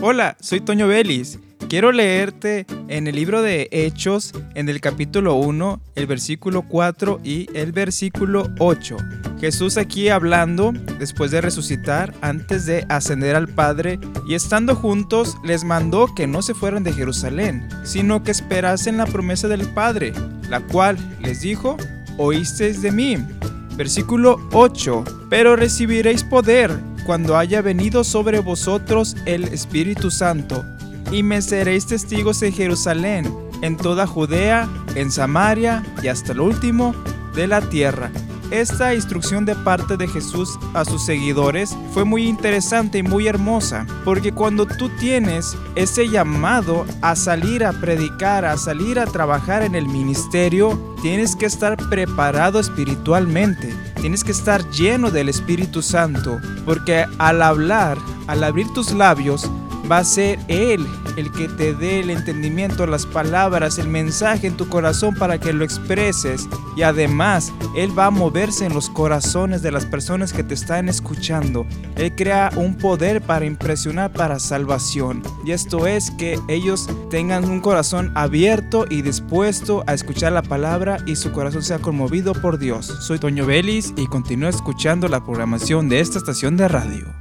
Hola, soy Toño Vélez. Quiero leerte en el libro de Hechos, en el capítulo 1, el versículo 4 y el versículo 8. Jesús aquí hablando, después de resucitar, antes de ascender al Padre, y estando juntos, les mandó que no se fueran de Jerusalén, sino que esperasen la promesa del Padre, la cual les dijo, oísteis de mí. Versículo 8. Pero recibiréis poder cuando haya venido sobre vosotros el Espíritu Santo, y me seréis testigos en Jerusalén, en toda Judea, en Samaria y hasta el último de la tierra. Esta instrucción de parte de Jesús a sus seguidores fue muy interesante y muy hermosa, porque cuando tú tienes ese llamado a salir a predicar, a salir a trabajar en el ministerio, tienes que estar preparado espiritualmente. Tienes que estar lleno del Espíritu Santo, porque al hablar, al abrir tus labios, va a ser Él el que te dé el entendimiento, las palabras, el mensaje en tu corazón para que lo expreses. Y además, Él va a moverse en los corazones de las personas que te están escuchando. Él crea un poder para impresionar para salvación. Y esto es que ellos tengan un corazón abierto y dispuesto a escuchar la palabra y su corazón sea conmovido por Dios. Soy Toño Vélez y continúo escuchando la programación de esta estación de radio.